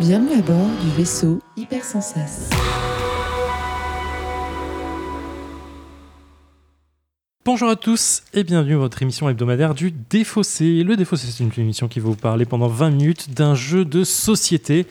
Bienvenue à bord du vaisseau Hypersensas. Bonjour à tous et bienvenue à votre émission hebdomadaire du Défaussé. Le Défaussé, c'est une émission qui va vous parler pendant 20 minutes d'un jeu de société.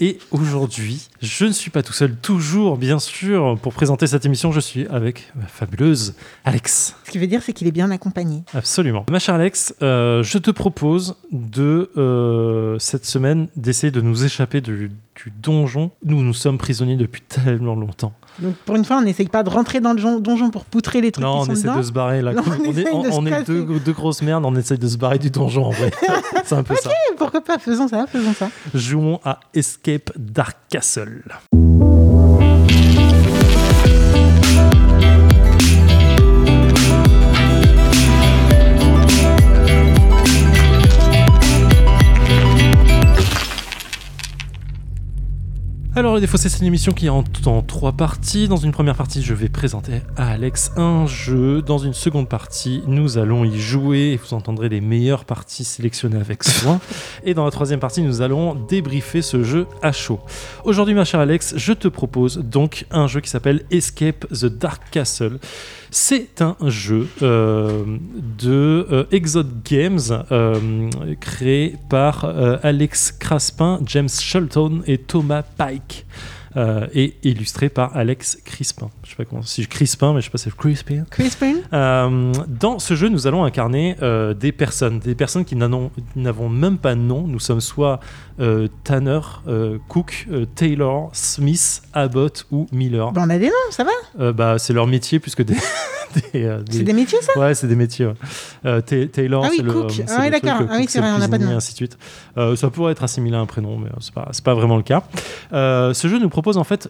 Et aujourd'hui, je ne suis pas tout seul, toujours bien sûr, pour présenter cette émission, je suis avec ma fabuleuse Alex. Ce qui veut dire, c'est qu'il est bien accompagné. Absolument. Ma chère Alex, euh, je te propose de, euh, cette semaine, d'essayer de nous échapper du, du donjon. Nous, nous sommes prisonniers depuis tellement longtemps. Donc, pour une fois, on n'essaye pas de rentrer dans le jon- donjon pour poutrer les trucs Non, qui on sont essaie dedans. de se barrer là. Non, on on est, de on- est deux, deux grosses merdes, on essaye de se barrer du donjon en vrai. c'est un peu ça. Eh, Pourquoi pas Faisons ça, faisons ça. Jouons à Escape Dark Castle. Alors, le défaut, c'est une émission qui est en, en trois parties. Dans une première partie, je vais présenter à Alex un jeu. Dans une seconde partie, nous allons y jouer et vous entendrez les meilleures parties sélectionnées avec soin. et dans la troisième partie, nous allons débriefer ce jeu à chaud. Aujourd'hui, ma chère Alex, je te propose donc un jeu qui s'appelle Escape the Dark Castle. C'est un jeu euh, de euh, Exode Games euh, créé par euh, Alex Craspin, James Shelton et Thomas Pike. Euh, et illustré par Alex Crispin. Je sais pas comment, si je Crispin, mais je sais pas si c'est Crispin. Chris Payne Euh, dans ce jeu, nous allons incarner euh, des personnes, des personnes qui n'avons même pas de nom. Nous sommes soit Tanner, Cook, Taylor, Smith, Abbott ou Miller. On a des noms, ça va? Bah, c'est leur métier puisque des. des, euh, des- C'est des métiers, ça? Ouais, c'est des métiers. ouais. Euh, Ta- Taylor, Ah oui, c'est le. Cook. Ah oui, le truc, euh, Ah oui, c'est vrai, on n'a pas de nom. ainsi de suite. Euh, ça pourrait être assimilé à un prénom, mais euh, c'est pas, pas vraiment le cas. Euh, ce jeu nous propose en fait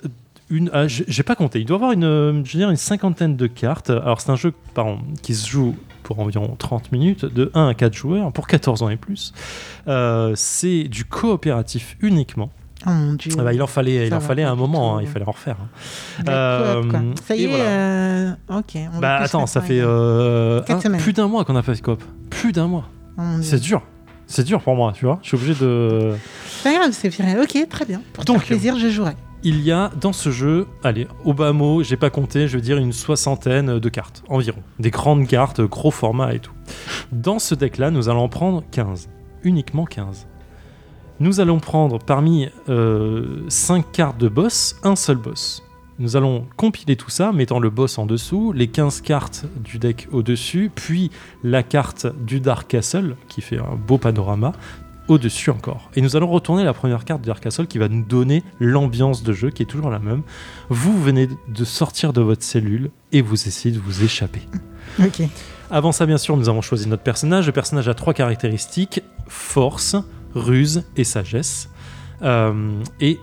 une. ah, j'ai j'ai pas compté. Il doit avoir une, euh, je veux dire, une cinquantaine de cartes. Alors, c'est un jeu pardon, qui se joue pour environ 30 minutes, de 1 à 4 joueurs, pour 14 ans et plus. Euh, c'est du coopératif uniquement. Oh mon dieu. Ah bah, il en fallait, il en fallait un moment, hein, il fallait en refaire. hein. La coop, quoi. Euh, Ça y est, voilà. euh, ok. on Bah attends, ça fait euh, un- plus d'un mois qu'on a fait coop. Plus d'un mois. Oh. C'est dur. C'est dur pour moi, tu vois. Je suis obligé de. C'est pas grave, c'est vrai. Ok, très bien. Pour Donc, plaisir, je jouerai. Il y a dans ce jeu, allez, au bas mot, j'ai pas compté, je veux dire une soixantaine de cartes environ. Des grandes cartes, gros format et tout. Dans ce deck-là, nous allons en prendre 15. Uniquement 15. Nous allons prendre parmi 5 cartes de boss, un seul boss. Nous allons compiler tout ça, mettant le boss en dessous, les 15 cartes du deck au-dessus, puis la carte du Dark Castle, qui fait un beau panorama, au-dessus encore. Et nous allons retourner la première carte du Dark Castle qui va nous donner l'ambiance de jeu, qui est toujours la même. Vous venez de sortir de votre cellule et vous essayez de vous échapper. Ok. Avant ça, bien sûr, nous avons choisi notre personnage. Le personnage a trois caractéristiques force, ruse et sagesse. Euh, et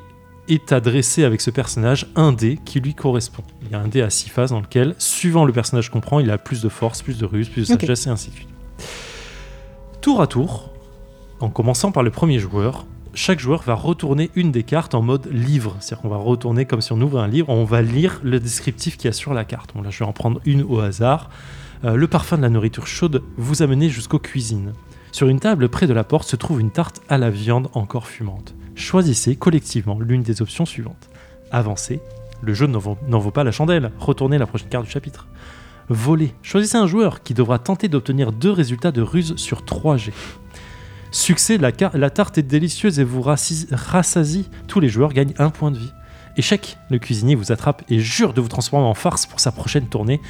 est adressé avec ce personnage un dé qui lui correspond. Il y a un dé à six faces dans lequel, suivant le personnage qu'on prend, il a plus de force, plus de ruse, plus de sagesse et ainsi de suite. Tour à tour, en commençant par le premier joueur, chaque joueur va retourner une des cartes en mode livre. C'est-à-dire qu'on va retourner comme si on ouvrait un livre, on va lire le descriptif qu'il y a sur la carte. Bon, là, je vais en prendre une au hasard. Euh, le parfum de la nourriture chaude vous amène jusqu'aux cuisines. Sur une table près de la porte se trouve une tarte à la viande encore fumante. Choisissez collectivement l'une des options suivantes. Avancez, le jeu n'en vaut, pas la chandelle, retournez la prochaine carte du chapitre. Voler, choisissez un joueur qui devra tenter d'obtenir deux résultats de ruse sur 3 G. Succès, la, la tarte est délicieuse et vous rassasie, tous les joueurs gagnent un point de vie. Échec, le cuisinier vous attrape et jure de vous transformer en farce pour sa prochaine tournée.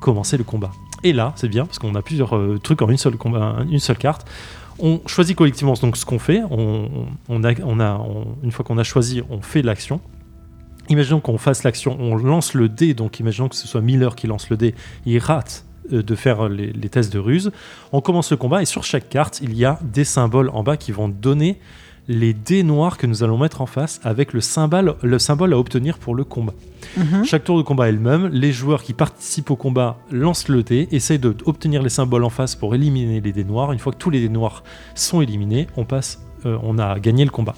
Commencez le combat. Et là, c'est bien parce qu'on a plusieurs euh, trucs en une seule, carte. On choisit collectivement donc ce qu'on fait. On, a, une fois qu'on a choisi, on fait l'action. Imaginons qu'on fasse l'action, on lance le dé, donc imaginons que ce soit Miller qui lance le dé, il rate euh, de faire les, les tests de ruse. On commence le combat et sur chaque carte, il y a des symboles en bas qui vont donner les dés noirs que nous allons mettre en face avec le symbole, le symbole à obtenir pour le combat. Mhm. Chaque tour de combat est le même. Les joueurs qui participent au combat lancent le dé, essayent d'obtenir les symboles en face pour éliminer les dés noirs. Une fois que tous les dés noirs sont éliminés, on passe, euh, on a gagné le combat.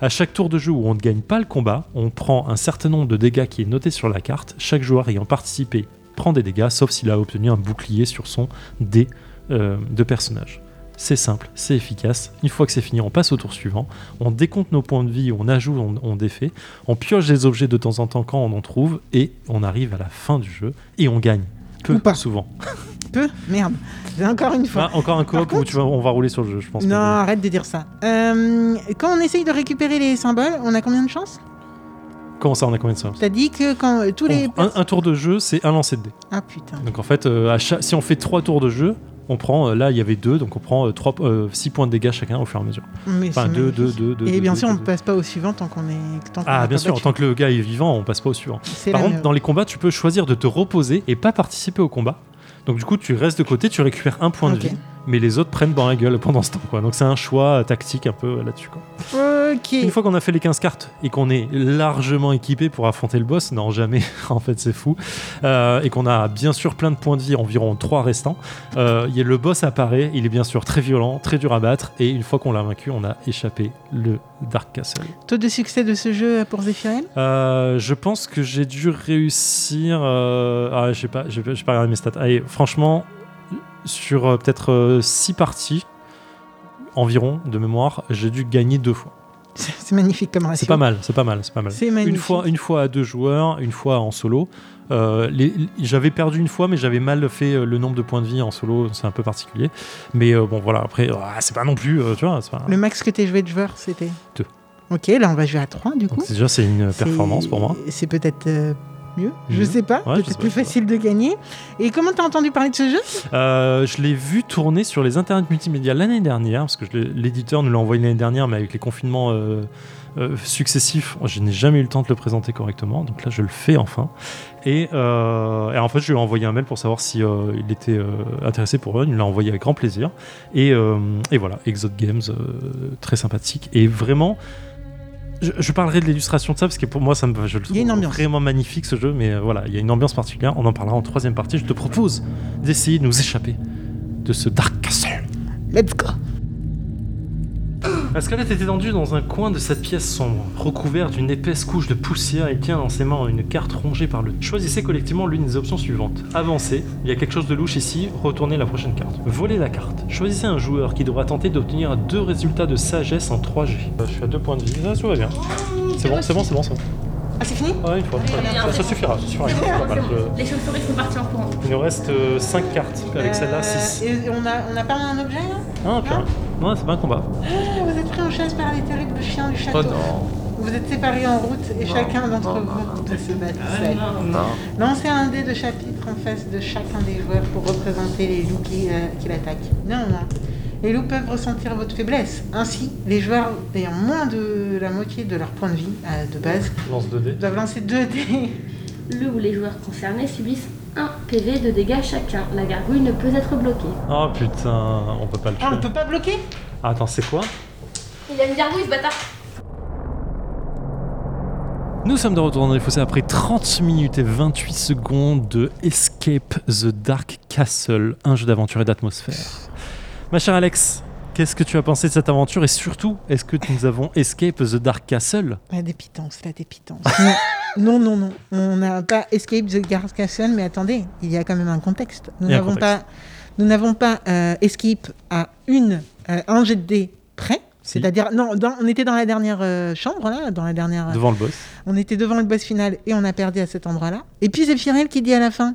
À chaque tour de jeu où on ne gagne pas le combat, on prend un certain nombre de dégâts qui est noté sur la carte. Chaque joueur ayant participé prend des dégâts, sauf s'il a obtenu un bouclier sur son dé euh, de personnage. C'est simple, c'est efficace. Une fois que c'est fini, on passe au tour suivant. On décompte nos points de vie, on ajoute, on, on défait. On pioche des objets de temps en temps quand on en trouve. Et on arrive à la fin du jeu et on gagne. Peu Ou pas. souvent. Peu Merde. Encore une fois. Ah, encore un coop où tu vas, on va rouler sur le jeu, je pense. non, arrête de dire ça. Euh, quand on essaye de récupérer les symboles, on a combien de chances? Comment ça, on a combien de ça T'as dit que quand euh, tous les... un, un tour de jeu, c'est un lancer de dés. Ah putain. Donc en fait, euh, à chaque- si on fait trois tours de jeu, on prend, euh, là il y avait deux, donc on prend 6 points de dégâts chacun au fur et à mesure. Mais Enfin, c'est 2, magnifique. 2, 2, 2. Et bien sûr, on ne passe pas au suivant tant qu'on est. Tant Ah, bien sûr, tant que le gars est vivant, on passe pas au suivant. Par contre, dans les combats, tu peux choisir de te reposer et pas participer au combat. Donc du coup, tu restes de côté, tu récupères un point de vie, mais les autres prennent dans la gueule pendant ce temps. Quoi. Donc c'est un choix euh, tactique un peu euh, là-dessus. Quoi. Ok. Une fois qu'on a fait les 15 cartes et qu'on est largement équipé pour affronter le boss, non jamais, en fait c'est fou, euh, et qu'on a bien sûr plein de points de vie, environ 3 restants, euh, y a le boss apparaît, il est bien sûr très violent, très dur à battre, et une fois qu'on l'a vaincu, on a échappé le Dark Castle. Taux de succès de ce jeu pour Zephyriel Euh, je pense que j'ai dû réussir. Ah, je sais pas j'ai pas regardé mes stats. Allez, franchement, sur euh, peut-être 6 parties environ de mémoire, j'ai dû gagner deux fois. C'est c'est magnifique comme ratio. C'est pas mal, c'est pas mal, c'est pas mal. C'est magnifique. Une fois, une fois à deux joueurs, une fois en solo. Euh, les- j'avais perdu une fois, mais j'avais mal fait euh, le nombre de points de vie en solo, c'est un peu particulier. Mais euh, bon, voilà, après, ah, c'est pas non plus, euh, tu vois, c'est pas- Le max que t'es joué de joueurs, c'était Deux. Ok, là on va jouer à 3 du coup. Donc, déjà, c'est une performance pour moi. C'est peut-être euh, mieux, je Mieux. sais pas. Ouais, peut-être plus facile de gagner. Et comment t'as entendu parler de ce jeu? Euh, je l'ai vu tourner sur les internets multimédia l'année dernière, parce que l'éditeur nous l'a envoyé l'année dernière, mais avec les confinements euh, euh, successifs, je n'ai jamais eu le temps de le présenter correctement. Donc là, je le fais enfin. Et, et en fait, je lui ai envoyé un mail pour savoir si il était intéressé pour eux. Il me l'a envoyé avec grand plaisir. Et, et voilà, Exode Games, très sympathique. Et vraiment. Je, je parlerai de l'illustration de ça parce que pour moi, ça me, je le trouve vraiment magnifique ce jeu. Mais euh, voilà, il y a une ambiance particulière. On en parlera en troisième partie. Je te propose d'essayer de nous échapper de ce Dark Castle. Let's go La squelette est étendu dans un coin de cette pièce sombre, recouvert d'une épaisse couche de poussière et tient dans ses mains une carte rongée par le. Choisissez collectivement l'une des options suivantes. Avancez, il y a quelque chose de louche ici, retournez la prochaine carte. Volez la carte. Choisissez un joueur qui devra tenter d'obtenir deux résultats de sagesse en 3G. Euh, Je suis à deux points de vie, ça, tout va bien. C'est bon, c'est bon, c'est bon, ça. Ah, c'est fini? Ouais, une fois. Ça, ça suffira, ça suffira. c'est pas mal. Je- Les chauves-souris sont partis en courant. Il nous reste 5 cartes, avec celle-là Euh, 6. et on a, on a pas un objet là? Ah, purée. Non, c'est pas un combat. Ah, Vous êtes chasse par les terribles chiens du château. Oh non. Vous êtes séparés en route et chacun d'entre vous doit se battre seul. Lancez un dé de chapitre en face de chacun des joueurs pour représenter les loups qui, euh, qui l'attaquent. Non, non. Les loups peuvent ressentir votre faiblesse. Ainsi, les joueurs ayant moins de la moitié de leur point de vie euh, de base Lance 2D. doivent lancer 2 dés. Le ou les joueurs concernés subissent 1 PV de dégâts chacun. La gargouille ne peut être bloquée. Oh putain, on peut pas le Ah, on tuer. peut pas bloquer? Ah, attends, c'est quoi? Il a une gargouille ce bâtard Nous sommes de retour dans les fossés après 30 minutes et 28 secondes de Escape the Dark Castle, un jeu d'aventure et d'atmosphère. Ma chère Alex, qu'est-ce que tu as pensé de cette aventure et surtout, est-ce que nous avons Escape the Dark Castle? La dépitance, la dépitance. Non, non, non, non. On n'a pas Escape the Dark Castle, mais attendez, il y a quand même un contexte. Nous n'avons pas, nous n'avons pas euh, Escape à une, euh, un jet de dés près. C'est-à-dire, non, dans- on était dans la dernière euh, chambre, là, dans la dernière. Devant le boss. On était devant le boss final et on a perdu à cet endroit-là. Et puis Zéphirel qui dit à la fin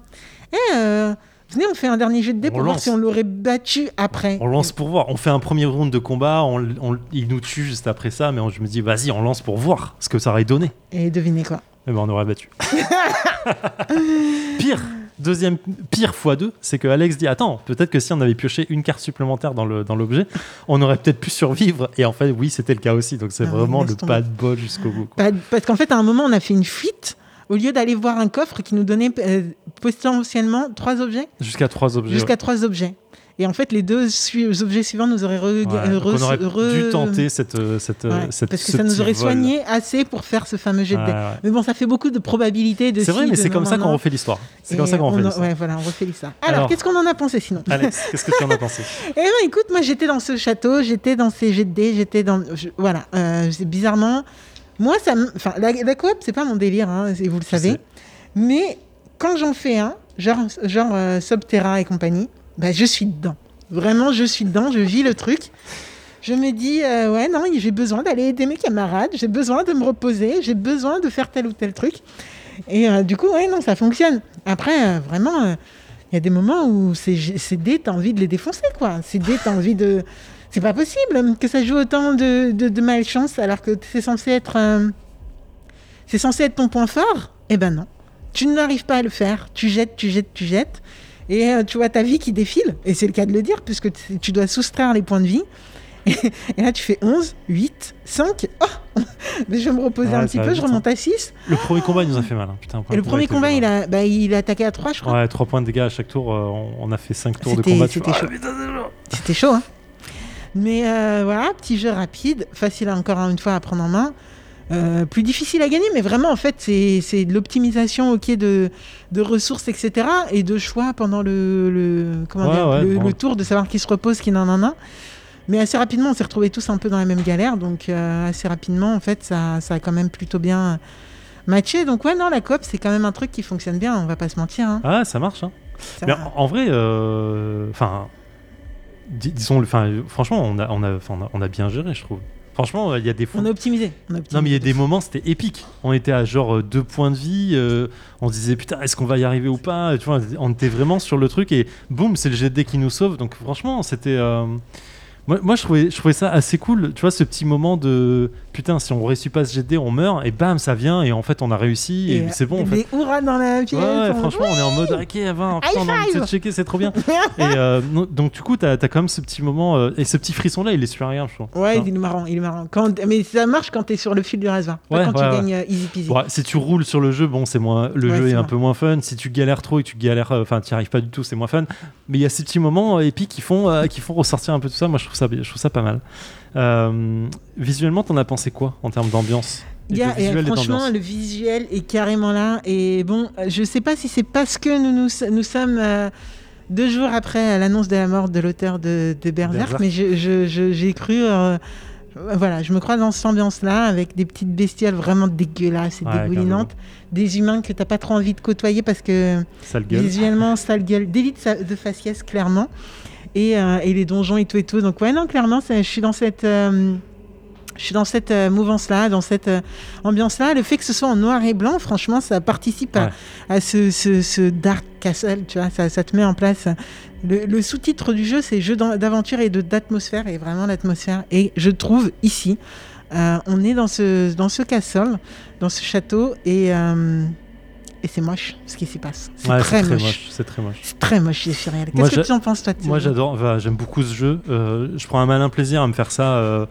Eh, euh, venez, on fait un dernier jet de dés On pour voir si on l'aurait battu après. On lance pour voir. On fait un premier round de combat, on, on- il nous tue juste après ça, mais on- je me dis, vas-y, on lance pour voir ce que ça aurait donné. Et devinez quoi? Eh ben, on aurait battu. pire, deuxième pire fois deux, c'est que Alex dit attends, peut-être que si on avait pioché une carte supplémentaire dans le dans l'objet, on aurait peut-être pu survivre. Et en fait, oui, c'était le cas aussi. Donc c'est Ah, vraiment le pas de bol jusqu'au bout. quoi. Parce qu'en fait, à un moment, on a fait une fuite. Au lieu d'aller voir un coffre qui nous donnait euh, potentiellement trois objets, Jusqu'à trois objets. jusqu'à trois objets. Et en fait, les deux objets suivants nous auraient re- ouais. On aurait re- dû tenter cette euh, cette, euh, Ouais, cette- parce que ça nous aurait vol. soigné assez pour faire ce fameux jet de ouais. Mais bon, ça fait beaucoup de probabilités de C'est vrai, mais c'est comme ça qu'on refait l'histoire. C'est comme ça qu'on on refait a- l'histoire. Ouais, voilà, on refait l'histoire. Alors, Alors. qu'est-ce qu'on en a pensé sinon Alex, qu'est-ce que tu en as pensé? Eh ben, écoute, moi j'étais dans ce château, j'étais dans ces jets de dés, j'étais dans. je- voilà, euh, bizarrement. Moi, ça Enfin, la, la coop, c'est pas mon délire, hein, et vous le savez. Mais quand j'en fais un, genre, genre euh, Subterra et compagnie, bah, je suis dedans. Vraiment, je suis dedans, je vis le truc. Je me dis, euh, ouais, non, j'ai besoin d'aller aider mes camarades, j'ai besoin de me reposer, j'ai besoin de faire tel ou tel truc. Et euh, du coup, ouais, non, ça fonctionne. Après, euh, vraiment, il y a des moments où c'est dé, t'as envie de les défoncer, quoi. C'est dé, t'as envie de. C'est pas possible que ça joue autant de, de, malchance alors que c'est censé être. c'est censé être ton point fort. Eh ben non. Tu n'arrives pas à le faire. Tu jettes, tu jettes, tu jettes. Et euh, tu vois ta vie qui défile. Et c'est le cas de le dire, puisque tu dois soustraire les points de vie. Et, et là, tu fais 11, 8, 5. Oh Mais je vais me reposer un petit peu, je remonte à 6. Le premier combat, il nous a fait mal. hein. Putain, Et le premier combat, il a, bah, il a attaqué à 3, je crois. Ouais, 3 points de dégâts à chaque tour. euh, on, on a fait 5 tours de combat. c'était chaud. Ah. C'était chaud, hein. Mais euh, voilà, petit jeu rapide, facile encore une fois à prendre en main. Euh, plus difficile à gagner, mais vraiment, en fait, c'est de l'optimisation ok, de, de ressources, etc. Et de choix pendant le, le, comment Ouais, dire, ouais, le, bon. le tour, de savoir qui se repose, qui n'en en a. Mais assez rapidement, on s'est retrouvés tous un peu dans la même galère. Donc, euh, assez rapidement, en fait, ça, ça a quand même plutôt bien matché. Donc, ouais, non, la coop, c'est quand même un truc qui fonctionne bien, on va pas se mentir. hein. Ah, ça marche. Hein. Ça- Mais en, en vrai, euh, enfin, dis- disons, enfin, franchement, on a, on a, enfin, on a, on a bien géré, je trouve. Franchement, il y a des fois. on a optimisé. on a optimisé Non mais il y a de des moments c'était épique. On était à genre euh, deux points de vie, euh, on se disait putain est-ce qu'on va y arriver ou pas. Tu vois, on était vraiment sur le truc et boum c'est le jet dés qui nous sauve. Donc franchement c'était, euh, moi, moi je trouvais je trouvais ça assez cool. Tu vois ce petit moment de putain si on réussit pas ce dés on meurt et bam ça vient et en fait on a réussi et, Et, c'est bon en fait. Des dans la pièce. Ouais, franchement, on est en mode ok, avant, putain, on a envie de checker, c'est trop bien. et euh, donc, du coup, t'as as quand même ce petit moment, euh, et ce petit frisson là, il est super agréable, je trouve. Ouais, il est marrant, il est marrant. Quand... Mais ça marche quand t'es sur le fil du rasoir, Ouais, quand tu gagnes euh, easy peasy. Ouais, si tu roules sur le jeu, bon, c'est moins, le jeu est un peu moins fun. Si tu galères trop et que tu galères, euh, enfin, tu arrives pas du tout, c'est moins fun. Mais il y a ces petits moments épiques qui font, qui font ressortir un peu tout ça. Moi, je trouve ça, je trouve ça pas mal. Euh, visuellement, t'en as pensé quoi en termes d'ambiance? Et a- et franchement, le visuel est carrément là. Et bon, je sais pas si c'est parce que nous, nous, nous sommes euh, deux jours après l'annonce de la mort de l'auteur de, de Berserk, Berserk. mais je- je- je- j'ai cru. euh, voilà, je me crois dans cette ambiance-là, avec des petites bestioles vraiment dégueulasses et Ouais, dégoulinantes, des humains que t'as pas trop envie de côtoyer parce que Sale gueule. Visuellement, sale gueule, délit de, sa- de faciès, clairement. Et, euh, et les donjons et tout et tout. Donc, ouais, non, clairement, je suis dans cette. euh, je suis dans cette euh, mouvance-là, dans cette euh, ambiance-là. Le fait que ce soit en noir et blanc, franchement, ça participe à, Ouais. à ce, ce- ce Dark Castle, tu vois, ça, ça te met en place. Le, le sous-titre du jeu, c'est jeu d'aventure et d'atmosphère, et vraiment l'atmosphère. Et je trouve ici, euh, on est dans ce, dans ce castle, dans ce château, et, et c'est moche ce qui s'y passe. C'est Ouais, très, moche. C'est très moche. C'est très moche. Moi, Qu'est-ce que tu en penses, toi Moi j'adore, enfin, j'aime beaucoup ce jeu. Euh, je prends un malin plaisir à me faire ça euh,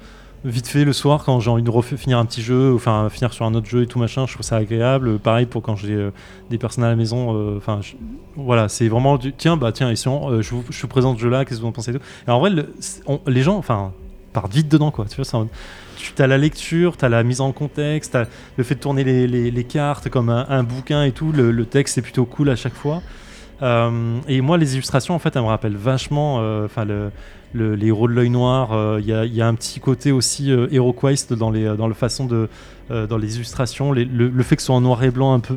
vite fait le soir quand j'ai envie de finir un petit jeu, ou, enfin finir sur un autre jeu et tout machin. Je trouve ça agréable. Pareil pour quand j'ai euh, des personnes à la maison. Enfin je- voilà, c'est vraiment du tiens bah tiens ici on- euh, je, vous, je vous présente ce jeu là. Qu'est-ce que vous en pensez et tout. Et en vrai le- on- les gens enfin partent vite dedans quoi. Tu vois ça. Tu as la lecture, tu as la mise en contexte, le fait de tourner les, cartes comme un, bouquin et tout. Le, texte c'est plutôt cool à chaque fois. Euh, et moi, les illustrations, en fait, elles me rappellent vachement euh, les héros de l'œil noir. euh, Il y, a, un petit côté aussi HeroQuest dans les le façon de dans les illustrations. Le, le fait que ce soit en noir et blanc, un peu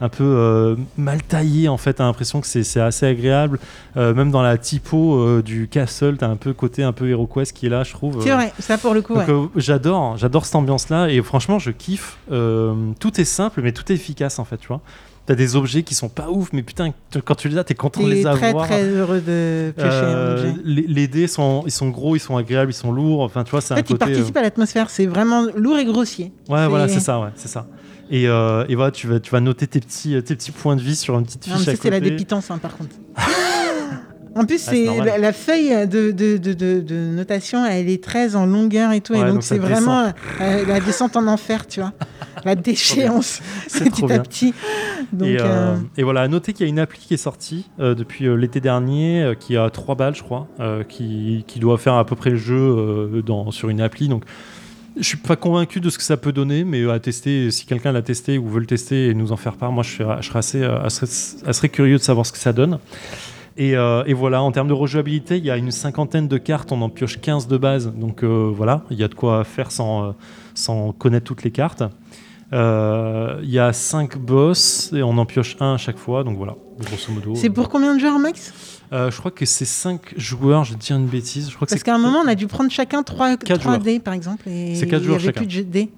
un peu euh, mal taillé en fait, t'as l'impression que c'est assez agréable. Euh, même dans la typo euh, du castle, t'as un peu côté un peu HeroQuest qui est là, je trouve. C'est vrai, ça pour le coup, ouais. j'adore, j'adore cette ambiance-là et franchement je kiffe. Tout est simple mais tout est efficace en fait, tu vois. T'as des objets qui sont pas ouf mais putain quand tu les as t'es content de les très avoir. très heureux de piocher un Euh, objet. les, les dés sont, ils sont gros, ils sont agréables, ils sont lourds. Enfin tu vois c'est En un fait, il côté. euh, participe à l'atmosphère, c'est vraiment lourd et grossier. Ouais voilà c'est ça, ouais c'est ça. Et, euh, et voilà tu vas, tu vas noter tes petits, tes petits points de vie sur une petite Non, mais fiche ça, à c'est la dépitance, hein, par contre. En plus, Ah, c'est la, la feuille de, de, de, notation, elle est très en longueur et tout. Ouais, et donc, c'est vraiment euh, la descente en enfer, tu vois. La déchéance, petit à bien. petit. Donc, et, euh, et voilà, à noter qu'il y a une appli qui est sortie euh, depuis euh, l'été dernier, euh, qui a 3 balles, je crois, qui, qui doit faire à peu près le jeu dans, sur une appli. Donc, je suis pas convaincu de ce que ça peut donner, mais à tester, si quelqu'un l'a testé ou veut le tester et nous en faire part, moi je serais, je serais assez, assez, assez curieux de savoir ce que ça donne. Et, euh, et voilà, en termes de rejouabilité, il y a une cinquantaine de cartes, on en pioche 15 de base, donc euh, voilà, il y a de quoi faire sans, sans connaître toutes les cartes. Euh, Il y a 5 boss et on en pioche un à chaque fois, donc voilà, grosso modo. C'est pour combien de joueurs max Euh, je crois que c'est 5 joueurs, je vais te dire une bêtise. Je crois que Parce qu'à un moment, on a dû prendre chacun 3, Quatre 3 joueurs. dés, par exemple. et C'est quatre il y joueurs avait chacun. plus de dés.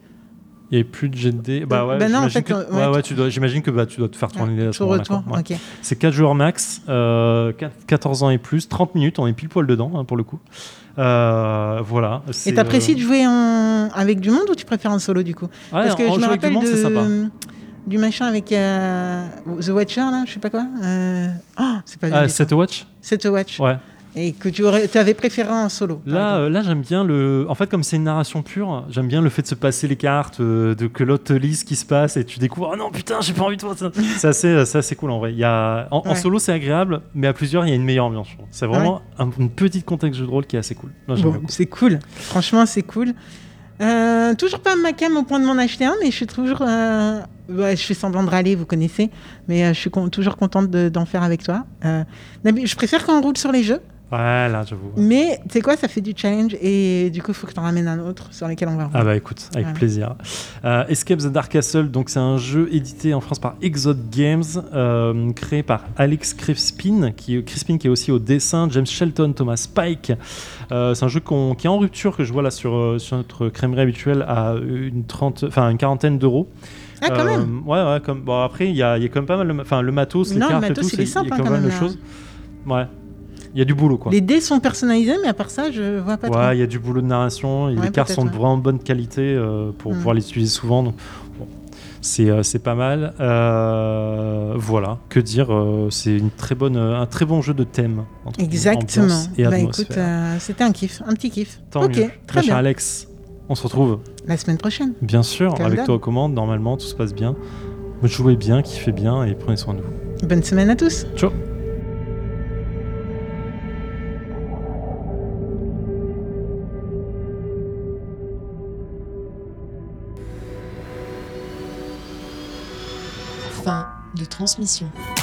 Il n'y avait plus de dés. Bah ouais, Bah non, en j'imagine fait, que, euh, ouais, ouais. tu dois, j'imagine que bah, tu dois te faire tourner les à ce. C'est 4 joueurs max, euh, 4 14 ans et plus, 30 minutes, on est pile poil dedans hein, pour le coup. Euh, voilà. Et t'apprécies euh, de jouer en... avec du monde ou tu préfères en solo du coup ouais, Parce que en je me rappelle monde, de... c'est sympa. du machin avec euh, The Watcher là, je sais pas quoi. Euh... Oh, c'est pas. Ah. Set Watch? Set Watch. Ouais. Et que tu aurais... avais préféré en solo. Là, euh, là j'aime bien le. En fait, comme c'est une narration pure, j'aime bien le fait de se passer les cartes, euh, de que l'autre te lise ce qui se passe et tu découvres. Oh non, putain, j'ai pas envie de voir ça. c'est assez, assez cool en vrai. Il y a... en, solo, c'est agréable, mais à plusieurs, il y a une meilleure ambiance. C'est vraiment un, une petite contexte jeu de rôle qui est assez cool. Bon, c'est cool. Franchement, c'est cool. Euh, toujours pas ma cam au point de m'en acheter un, mais je suis toujours. euh, ouais, je fais semblant de râler, vous connaissez, mais euh, je suis con- toujours contente de- d'en faire avec toi. Je préfère quand on roule sur les jeux, Ouais, là, j'avoue. mais tu sais quoi, ça fait du challenge et du coup, il faut que tu en ramènes un autre sur lequel on va rouler. Ah bah écoute, avec Ouais. plaisir. Euh, Escape the Dark Castle, donc c'est un jeu édité en France par Exode Games, euh, créé par Alex Crispin, qui, Crispin qui est aussi au dessin, James Shelton, Thomas Pike. Euh, c'est un jeu qui est en rupture que je vois là sur, sur notre crèmerie habituelle à une, trente, enfin, une quarantaine d'euros. ah, quand même Ouais, ouais, comme, bon, après il y a, y a quand même pas mal, de, ma- enfin le matos, les Non, le cartes et matos, tout, il est c'est- simple, il y a hein, quand quand même de même, là. choses. Ouais, il y a du boulot quoi. Les dés sont personnalisés, mais à part ça, je vois pas. Ouais, il y a du boulot de narration, et Ouais, les cartes sont de ouais. vraiment bonne qualité euh, pour Mm. pouvoir les utiliser souvent. donc, bon, c'est euh, pas mal. Euh, voilà, que dire C'est une très bonne, un très bon jeu de thème. entre Exactement. et Bah écoute, c'était un kiff, un petit kiff. Tant ok, mieux. très bien. Alex, on se retrouve La semaine prochaine. bien sûr Comme avec toi aux commandes. Normalement, tout se passe bien. Jouez bien, kiffez bien et prenez soin de vous. Bonne semaine à tous. Ciao transmission.